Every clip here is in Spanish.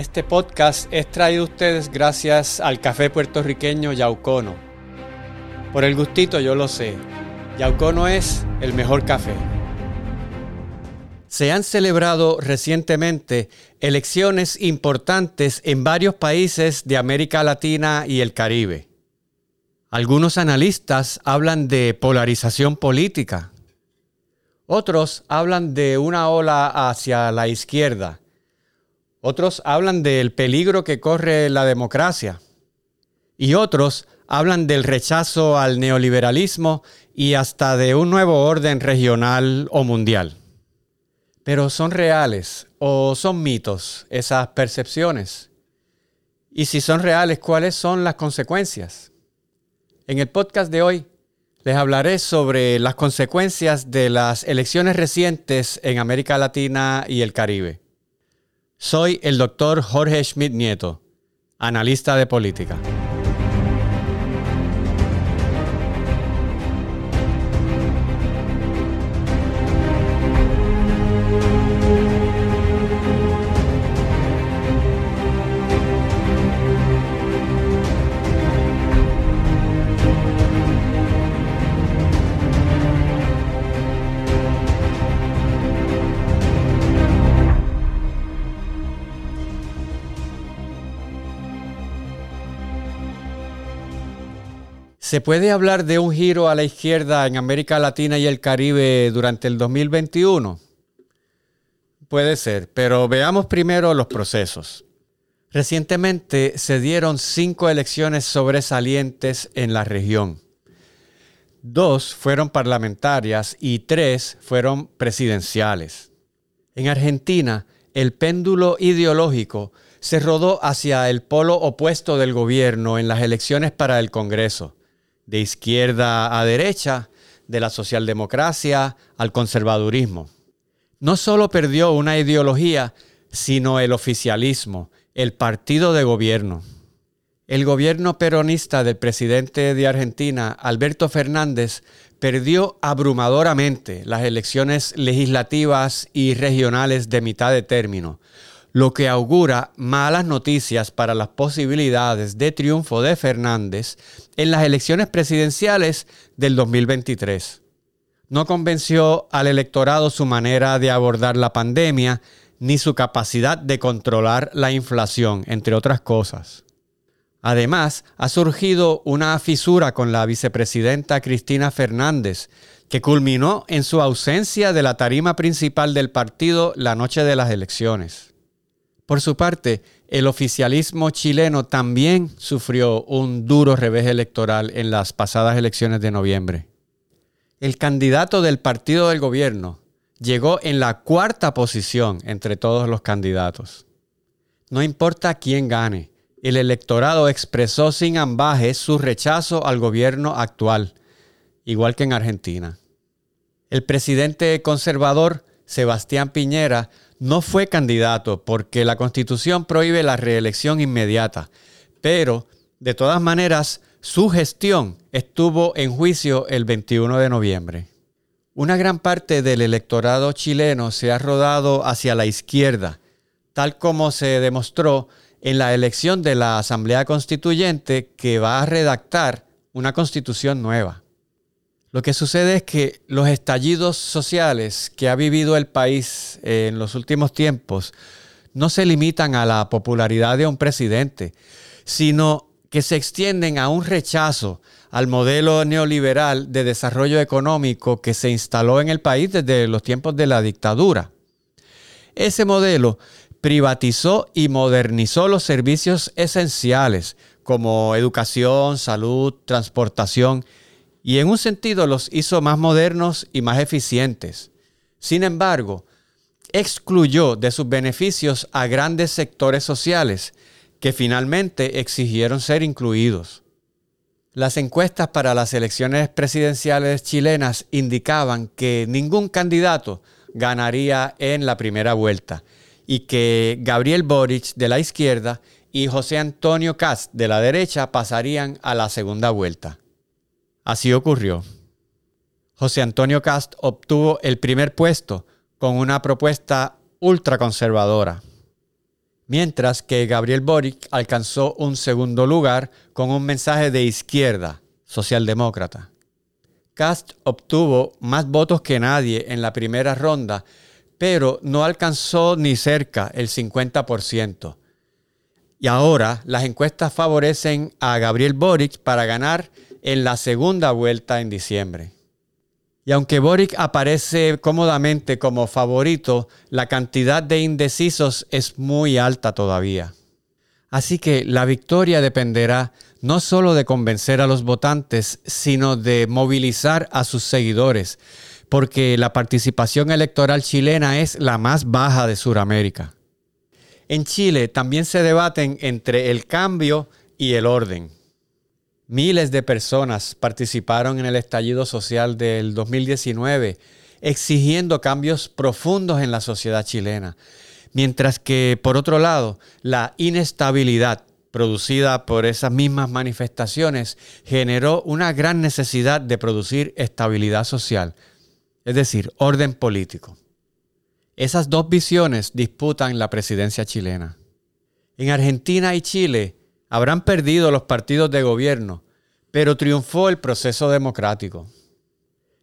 Este podcast es traído a ustedes gracias al café puertorriqueño Yaucono. Por el gustito yo lo sé, Yaucono es el mejor café. Se han celebrado recientemente elecciones importantes en varios países de América Latina y el Caribe. Algunos analistas hablan de polarización política. Otros hablan de una ola hacia la izquierda otros hablan del peligro que corre la democracia. Y otros hablan del rechazo al neoliberalismo y hasta de un nuevo orden regional o mundial. Pero ¿son reales o son mitos esas percepciones? Y si son reales, ¿cuáles son las consecuencias? En el podcast de hoy les hablaré sobre las consecuencias de las elecciones recientes en América Latina y el Caribe. Soy el doctor Jorge Schmidt Nieto, analista de política. ¿Se puede hablar de un giro a la izquierda en América Latina y el Caribe durante el 2021? Puede ser, pero veamos primero los procesos. Recientemente se dieron cinco elecciones sobresalientes en la región. Dos fueron parlamentarias y tres fueron presidenciales. En Argentina, el péndulo ideológico se rodó hacia el polo opuesto del gobierno en las elecciones para el Congreso de izquierda a derecha, de la socialdemocracia al conservadurismo. No solo perdió una ideología, sino el oficialismo, el partido de gobierno. El gobierno peronista del presidente de Argentina, Alberto Fernández, perdió abrumadoramente las elecciones legislativas y regionales de mitad de término, lo que augura malas noticias para las posibilidades de triunfo de Fernández en las elecciones presidenciales del 2023. No convenció al electorado su manera de abordar la pandemia ni su capacidad de controlar la inflación, entre otras cosas. Además, ha surgido una fisura con la vicepresidenta Cristina Fernández, que culminó en su ausencia de la tarima principal del partido la noche de las elecciones. Por su parte, el oficialismo chileno también sufrió un duro revés electoral en las pasadas elecciones de noviembre. El candidato del partido del gobierno llegó en la cuarta posición entre todos los candidatos. No importa quién gane, el electorado expresó sin ambajes su rechazo al gobierno actual, igual que en Argentina. El presidente conservador, Sebastián Piñera, no fue candidato porque la constitución prohíbe la reelección inmediata, pero de todas maneras su gestión estuvo en juicio el 21 de noviembre. Una gran parte del electorado chileno se ha rodado hacia la izquierda, tal como se demostró en la elección de la Asamblea Constituyente que va a redactar una constitución nueva. Lo que sucede es que los estallidos sociales que ha vivido el país en los últimos tiempos no se limitan a la popularidad de un presidente, sino que se extienden a un rechazo al modelo neoliberal de desarrollo económico que se instaló en el país desde los tiempos de la dictadura. Ese modelo privatizó y modernizó los servicios esenciales como educación, salud, transportación y en un sentido los hizo más modernos y más eficientes. Sin embargo, excluyó de sus beneficios a grandes sectores sociales que finalmente exigieron ser incluidos. Las encuestas para las elecciones presidenciales chilenas indicaban que ningún candidato ganaría en la primera vuelta y que Gabriel Boric de la izquierda y José Antonio Cast de la derecha pasarían a la segunda vuelta. Así ocurrió. José Antonio Cast obtuvo el primer puesto con una propuesta ultraconservadora. mientras que Gabriel Boric alcanzó un segundo lugar con un mensaje de izquierda, socialdemócrata. Cast obtuvo más votos que nadie en la primera ronda, pero no alcanzó ni cerca el 50%. Y ahora las encuestas favorecen a Gabriel Boric para ganar en la segunda vuelta en diciembre. Y aunque Boric aparece cómodamente como favorito, la cantidad de indecisos es muy alta todavía. Así que la victoria dependerá no solo de convencer a los votantes, sino de movilizar a sus seguidores, porque la participación electoral chilena es la más baja de Sudamérica. En Chile también se debaten entre el cambio y el orden. Miles de personas participaron en el estallido social del 2019, exigiendo cambios profundos en la sociedad chilena, mientras que, por otro lado, la inestabilidad producida por esas mismas manifestaciones generó una gran necesidad de producir estabilidad social, es decir, orden político. Esas dos visiones disputan la presidencia chilena. En Argentina y Chile, Habrán perdido los partidos de gobierno, pero triunfó el proceso democrático.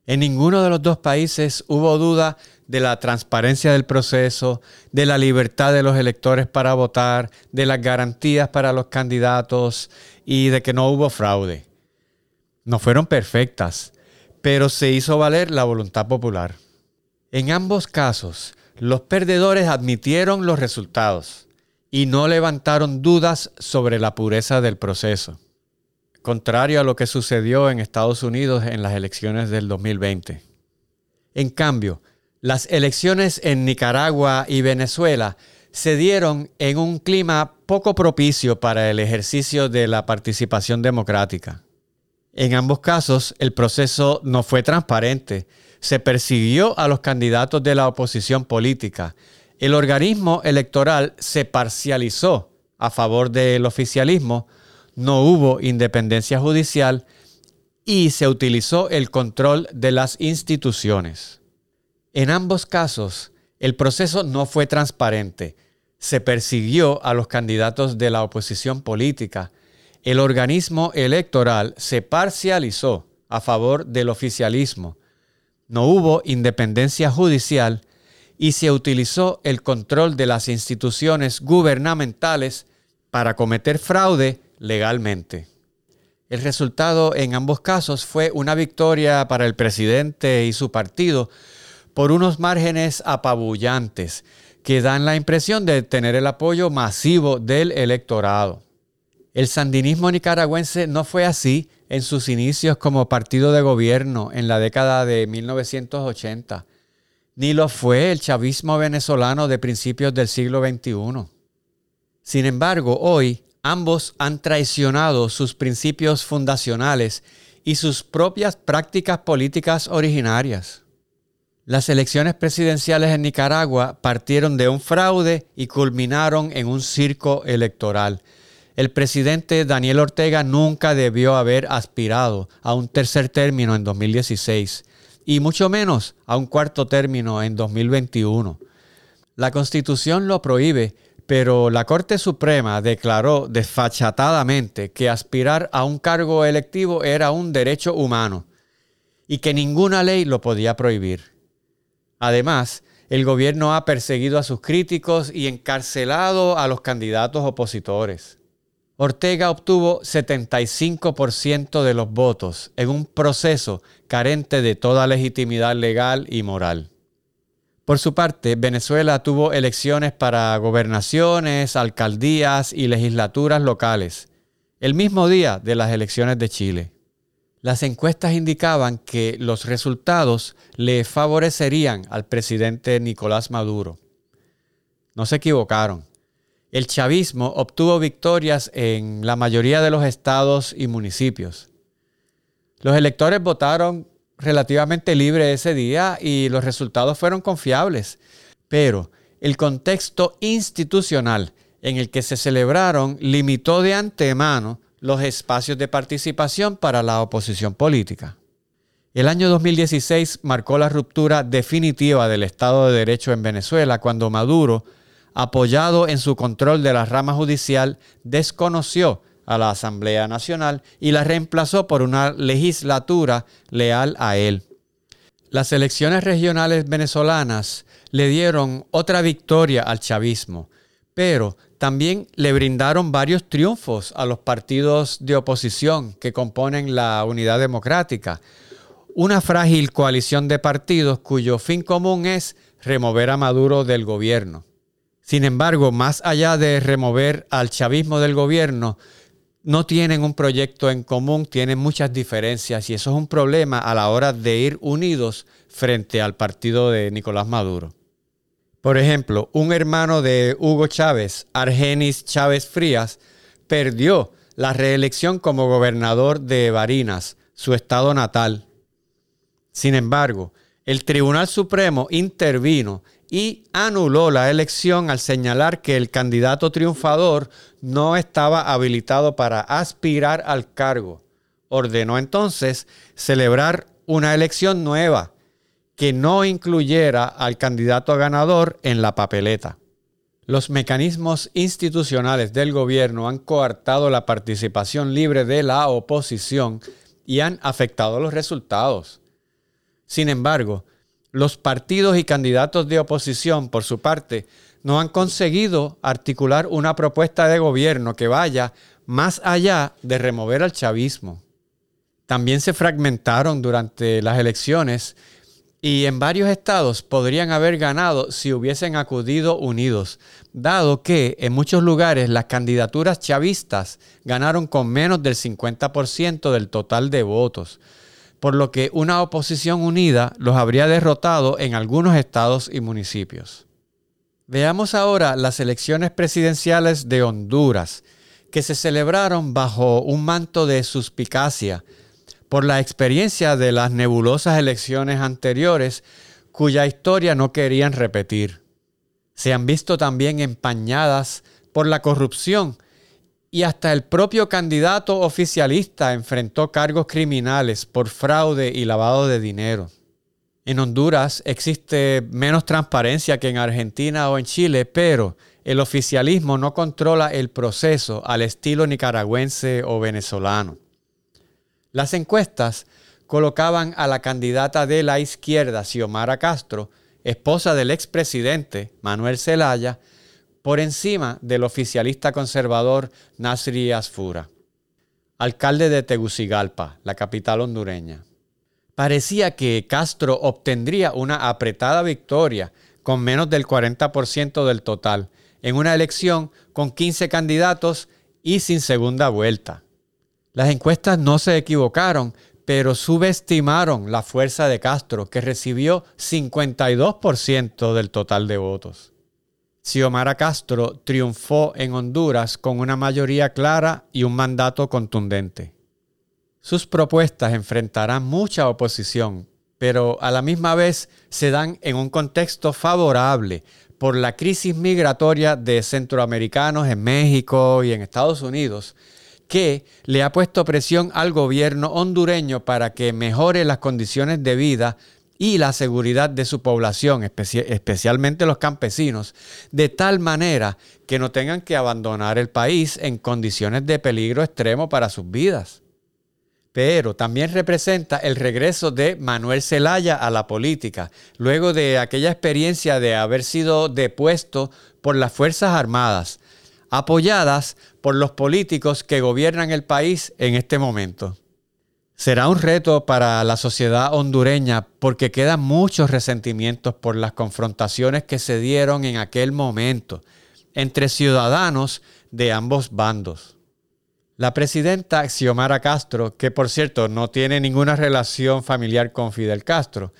En ninguno de los dos países hubo duda de la transparencia del proceso, de la libertad de los electores para votar, de las garantías para los candidatos y de que no hubo fraude. No fueron perfectas, pero se hizo valer la voluntad popular. En ambos casos, los perdedores admitieron los resultados y no levantaron dudas sobre la pureza del proceso, contrario a lo que sucedió en Estados Unidos en las elecciones del 2020. En cambio, las elecciones en Nicaragua y Venezuela se dieron en un clima poco propicio para el ejercicio de la participación democrática. En ambos casos, el proceso no fue transparente. Se persiguió a los candidatos de la oposición política el organismo electoral se parcializó a favor del oficialismo, no hubo independencia judicial y se utilizó el control de las instituciones. En ambos casos, el proceso no fue transparente. Se persiguió a los candidatos de la oposición política. El organismo electoral se parcializó a favor del oficialismo. No hubo independencia judicial y se utilizó el control de las instituciones gubernamentales para cometer fraude legalmente. El resultado en ambos casos fue una victoria para el presidente y su partido por unos márgenes apabullantes que dan la impresión de tener el apoyo masivo del electorado. El sandinismo nicaragüense no fue así en sus inicios como partido de gobierno en la década de 1980 ni lo fue el chavismo venezolano de principios del siglo XXI. Sin embargo, hoy ambos han traicionado sus principios fundacionales y sus propias prácticas políticas originarias. Las elecciones presidenciales en Nicaragua partieron de un fraude y culminaron en un circo electoral. El presidente Daniel Ortega nunca debió haber aspirado a un tercer término en 2016 y mucho menos a un cuarto término en 2021. La constitución lo prohíbe, pero la Corte Suprema declaró desfachatadamente que aspirar a un cargo electivo era un derecho humano y que ninguna ley lo podía prohibir. Además, el gobierno ha perseguido a sus críticos y encarcelado a los candidatos opositores. Ortega obtuvo 75% de los votos en un proceso carente de toda legitimidad legal y moral. Por su parte, Venezuela tuvo elecciones para gobernaciones, alcaldías y legislaturas locales, el mismo día de las elecciones de Chile. Las encuestas indicaban que los resultados le favorecerían al presidente Nicolás Maduro. No se equivocaron el chavismo obtuvo victorias en la mayoría de los estados y municipios. Los electores votaron relativamente libre ese día y los resultados fueron confiables, pero el contexto institucional en el que se celebraron limitó de antemano los espacios de participación para la oposición política. El año 2016 marcó la ruptura definitiva del Estado de Derecho en Venezuela cuando Maduro apoyado en su control de la rama judicial, desconoció a la Asamblea Nacional y la reemplazó por una legislatura leal a él. Las elecciones regionales venezolanas le dieron otra victoria al chavismo, pero también le brindaron varios triunfos a los partidos de oposición que componen la Unidad Democrática, una frágil coalición de partidos cuyo fin común es remover a Maduro del gobierno. Sin embargo, más allá de remover al chavismo del gobierno, no tienen un proyecto en común, tienen muchas diferencias y eso es un problema a la hora de ir unidos frente al partido de Nicolás Maduro. Por ejemplo, un hermano de Hugo Chávez, Argenis Chávez Frías, perdió la reelección como gobernador de Barinas, su estado natal. Sin embargo, el Tribunal Supremo intervino y anuló la elección al señalar que el candidato triunfador no estaba habilitado para aspirar al cargo. Ordenó entonces celebrar una elección nueva que no incluyera al candidato ganador en la papeleta. Los mecanismos institucionales del gobierno han coartado la participación libre de la oposición y han afectado los resultados. Sin embargo, los partidos y candidatos de oposición, por su parte, no han conseguido articular una propuesta de gobierno que vaya más allá de remover al chavismo. También se fragmentaron durante las elecciones y en varios estados podrían haber ganado si hubiesen acudido unidos, dado que en muchos lugares las candidaturas chavistas ganaron con menos del 50% del total de votos, por lo que una oposición unida los habría derrotado en algunos estados y municipios. Veamos ahora las elecciones presidenciales de Honduras, que se celebraron bajo un manto de suspicacia por la experiencia de las nebulosas elecciones anteriores cuya historia no querían repetir. Se han visto también empañadas por la corrupción y hasta el propio candidato oficialista enfrentó cargos criminales por fraude y lavado de dinero. En Honduras existe menos transparencia que en Argentina o en Chile, pero el oficialismo no controla el proceso al estilo nicaragüense o venezolano. Las encuestas colocaban a la candidata de la izquierda, Xiomara Castro, esposa del expresidente Manuel Zelaya, por encima del oficialista conservador Nasri Asfura, alcalde de Tegucigalpa, la capital hondureña. Parecía que Castro obtendría una apretada victoria con menos del 40% del total en una elección con 15 candidatos y sin segunda vuelta. Las encuestas no se equivocaron, pero subestimaron la fuerza de Castro, que recibió 52% del total de votos. Xiomara Castro triunfó en Honduras con una mayoría clara y un mandato contundente. Sus propuestas enfrentarán mucha oposición, pero a la misma vez se dan en un contexto favorable por la crisis migratoria de centroamericanos en México y en Estados Unidos, que le ha puesto presión al gobierno hondureño para que mejore las condiciones de vida y la seguridad de su población, especialmente los campesinos, de tal manera que no tengan que abandonar el país en condiciones de peligro extremo para sus vidas. Pero también representa el regreso de Manuel Zelaya a la política, luego de aquella experiencia de haber sido depuesto por las Fuerzas Armadas, apoyadas por los políticos que gobiernan el país en este momento. Será un reto para la sociedad hondureña porque quedan muchos resentimientos por las confrontaciones que se dieron en aquel momento entre ciudadanos de ambos bandos. La presidenta Xiomara Castro, que por cierto no tiene ninguna relación familiar con Fidel Castro,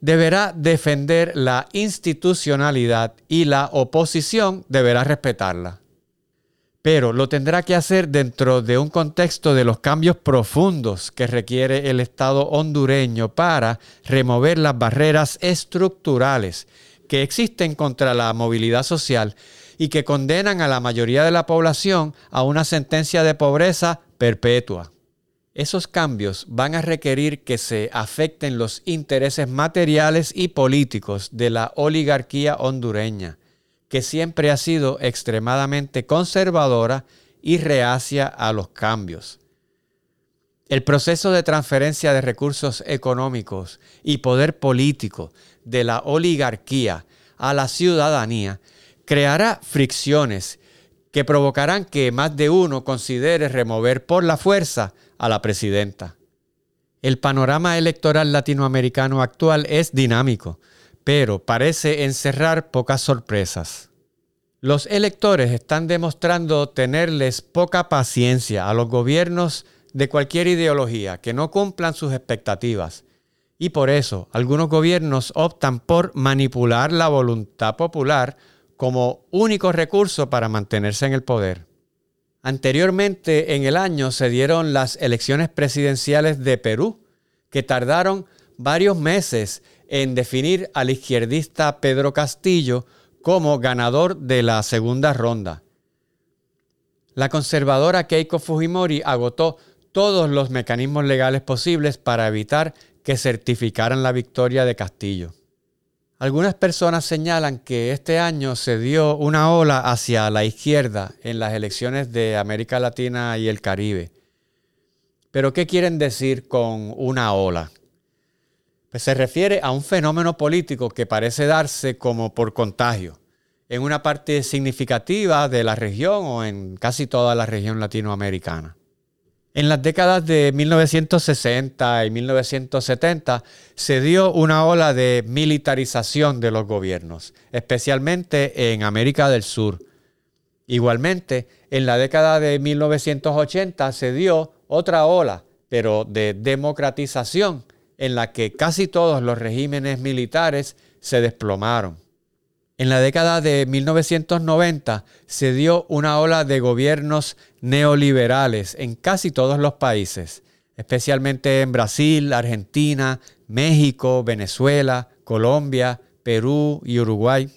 deberá defender la institucionalidad y la oposición deberá respetarla pero lo tendrá que hacer dentro de un contexto de los cambios profundos que requiere el Estado hondureño para remover las barreras estructurales que existen contra la movilidad social y que condenan a la mayoría de la población a una sentencia de pobreza perpetua. Esos cambios van a requerir que se afecten los intereses materiales y políticos de la oligarquía hondureña que siempre ha sido extremadamente conservadora y reacia a los cambios. El proceso de transferencia de recursos económicos y poder político de la oligarquía a la ciudadanía creará fricciones que provocarán que más de uno considere remover por la fuerza a la presidenta. El panorama electoral latinoamericano actual es dinámico, pero parece encerrar pocas sorpresas. Los electores están demostrando tenerles poca paciencia a los gobiernos de cualquier ideología que no cumplan sus expectativas. Y por eso algunos gobiernos optan por manipular la voluntad popular como único recurso para mantenerse en el poder. Anteriormente en el año se dieron las elecciones presidenciales de Perú, que tardaron varios meses en definir al izquierdista Pedro Castillo como ganador de la segunda ronda. La conservadora Keiko Fujimori agotó todos los mecanismos legales posibles para evitar que certificaran la victoria de Castillo. Algunas personas señalan que este año se dio una ola hacia la izquierda en las elecciones de América Latina y el Caribe. Pero ¿qué quieren decir con una ola? Pues se refiere a un fenómeno político que parece darse como por contagio en una parte significativa de la región o en casi toda la región latinoamericana. En las décadas de 1960 y 1970 se dio una ola de militarización de los gobiernos, especialmente en América del Sur. Igualmente, en la década de 1980 se dio otra ola, pero de democratización, en la que casi todos los regímenes militares se desplomaron. En la década de 1990 se dio una ola de gobiernos neoliberales en casi todos los países, especialmente en Brasil, Argentina, México, Venezuela, Colombia, Perú y Uruguay.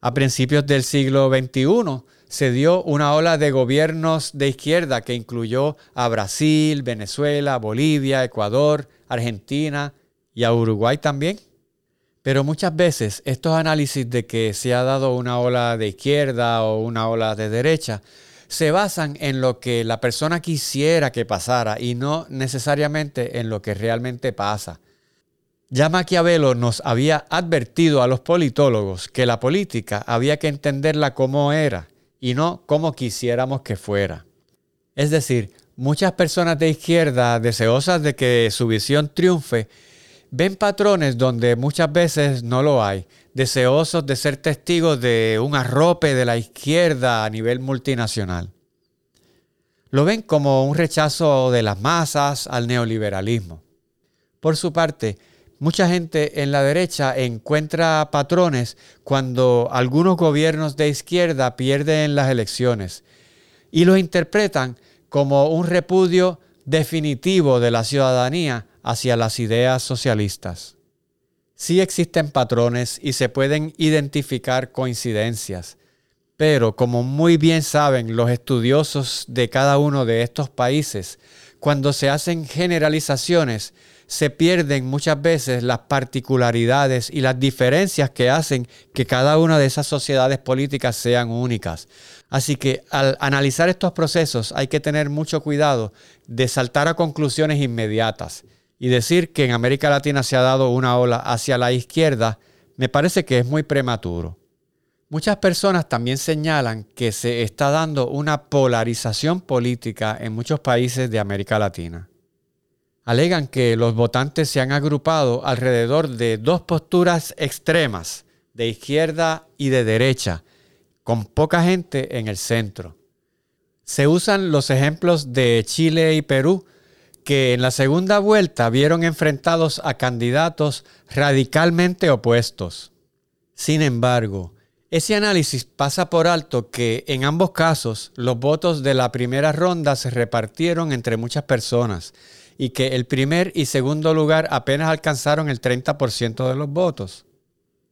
A principios del siglo XXI se dio una ola de gobiernos de izquierda que incluyó a Brasil, Venezuela, Bolivia, Ecuador, Argentina y a Uruguay también. Pero muchas veces estos análisis de que se ha dado una ola de izquierda o una ola de derecha se basan en lo que la persona quisiera que pasara y no necesariamente en lo que realmente pasa. Ya Maquiavelo nos había advertido a los politólogos que la política había que entenderla como era y no como quisiéramos que fuera. Es decir, muchas personas de izquierda deseosas de que su visión triunfe ven patrones donde muchas veces no lo hay, deseosos de ser testigos de un arrope de la izquierda a nivel multinacional. Lo ven como un rechazo de las masas al neoliberalismo. Por su parte, mucha gente en la derecha encuentra patrones cuando algunos gobiernos de izquierda pierden las elecciones y lo interpretan como un repudio definitivo de la ciudadanía hacia las ideas socialistas. Sí existen patrones y se pueden identificar coincidencias, pero como muy bien saben los estudiosos de cada uno de estos países, cuando se hacen generalizaciones, se pierden muchas veces las particularidades y las diferencias que hacen que cada una de esas sociedades políticas sean únicas. Así que al analizar estos procesos hay que tener mucho cuidado de saltar a conclusiones inmediatas y decir que en América Latina se ha dado una ola hacia la izquierda me parece que es muy prematuro. Muchas personas también señalan que se está dando una polarización política en muchos países de América Latina. Alegan que los votantes se han agrupado alrededor de dos posturas extremas, de izquierda y de derecha, con poca gente en el centro. Se usan los ejemplos de Chile y Perú que en la segunda vuelta vieron enfrentados a candidatos radicalmente opuestos. Sin embargo, ese análisis pasa por alto que en ambos casos los votos de la primera ronda se repartieron entre muchas personas y que el primer y segundo lugar apenas alcanzaron el 30% de los votos.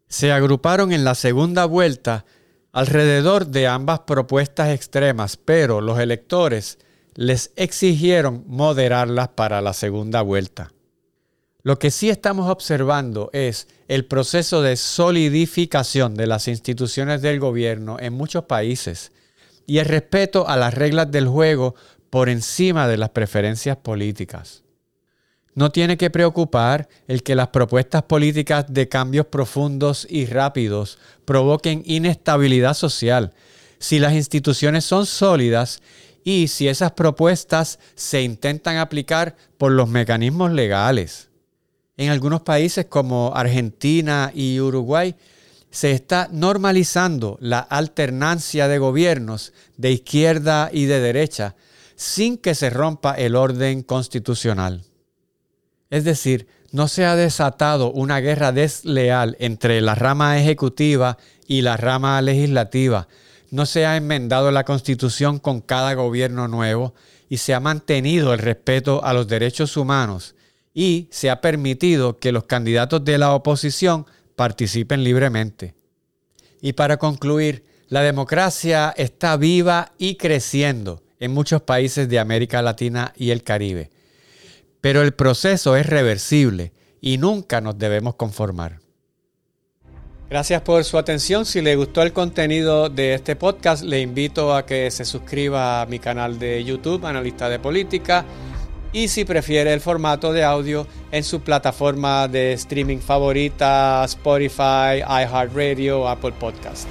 Se agruparon en la segunda vuelta alrededor de ambas propuestas extremas, pero los electores les exigieron moderarlas para la segunda vuelta. Lo que sí estamos observando es el proceso de solidificación de las instituciones del gobierno en muchos países y el respeto a las reglas del juego por encima de las preferencias políticas. No tiene que preocupar el que las propuestas políticas de cambios profundos y rápidos provoquen inestabilidad social si las instituciones son sólidas y si esas propuestas se intentan aplicar por los mecanismos legales. En algunos países como Argentina y Uruguay se está normalizando la alternancia de gobiernos de izquierda y de derecha sin que se rompa el orden constitucional. Es decir, no se ha desatado una guerra desleal entre la rama ejecutiva y la rama legislativa. No se ha enmendado la constitución con cada gobierno nuevo y se ha mantenido el respeto a los derechos humanos y se ha permitido que los candidatos de la oposición participen libremente. Y para concluir, la democracia está viva y creciendo en muchos países de América Latina y el Caribe. Pero el proceso es reversible y nunca nos debemos conformar. Gracias por su atención. Si le gustó el contenido de este podcast, le invito a que se suscriba a mi canal de YouTube, Analista de Política y si prefiere el formato de audio en su plataforma de streaming favorita, Spotify, iHeartRadio, Apple Podcast.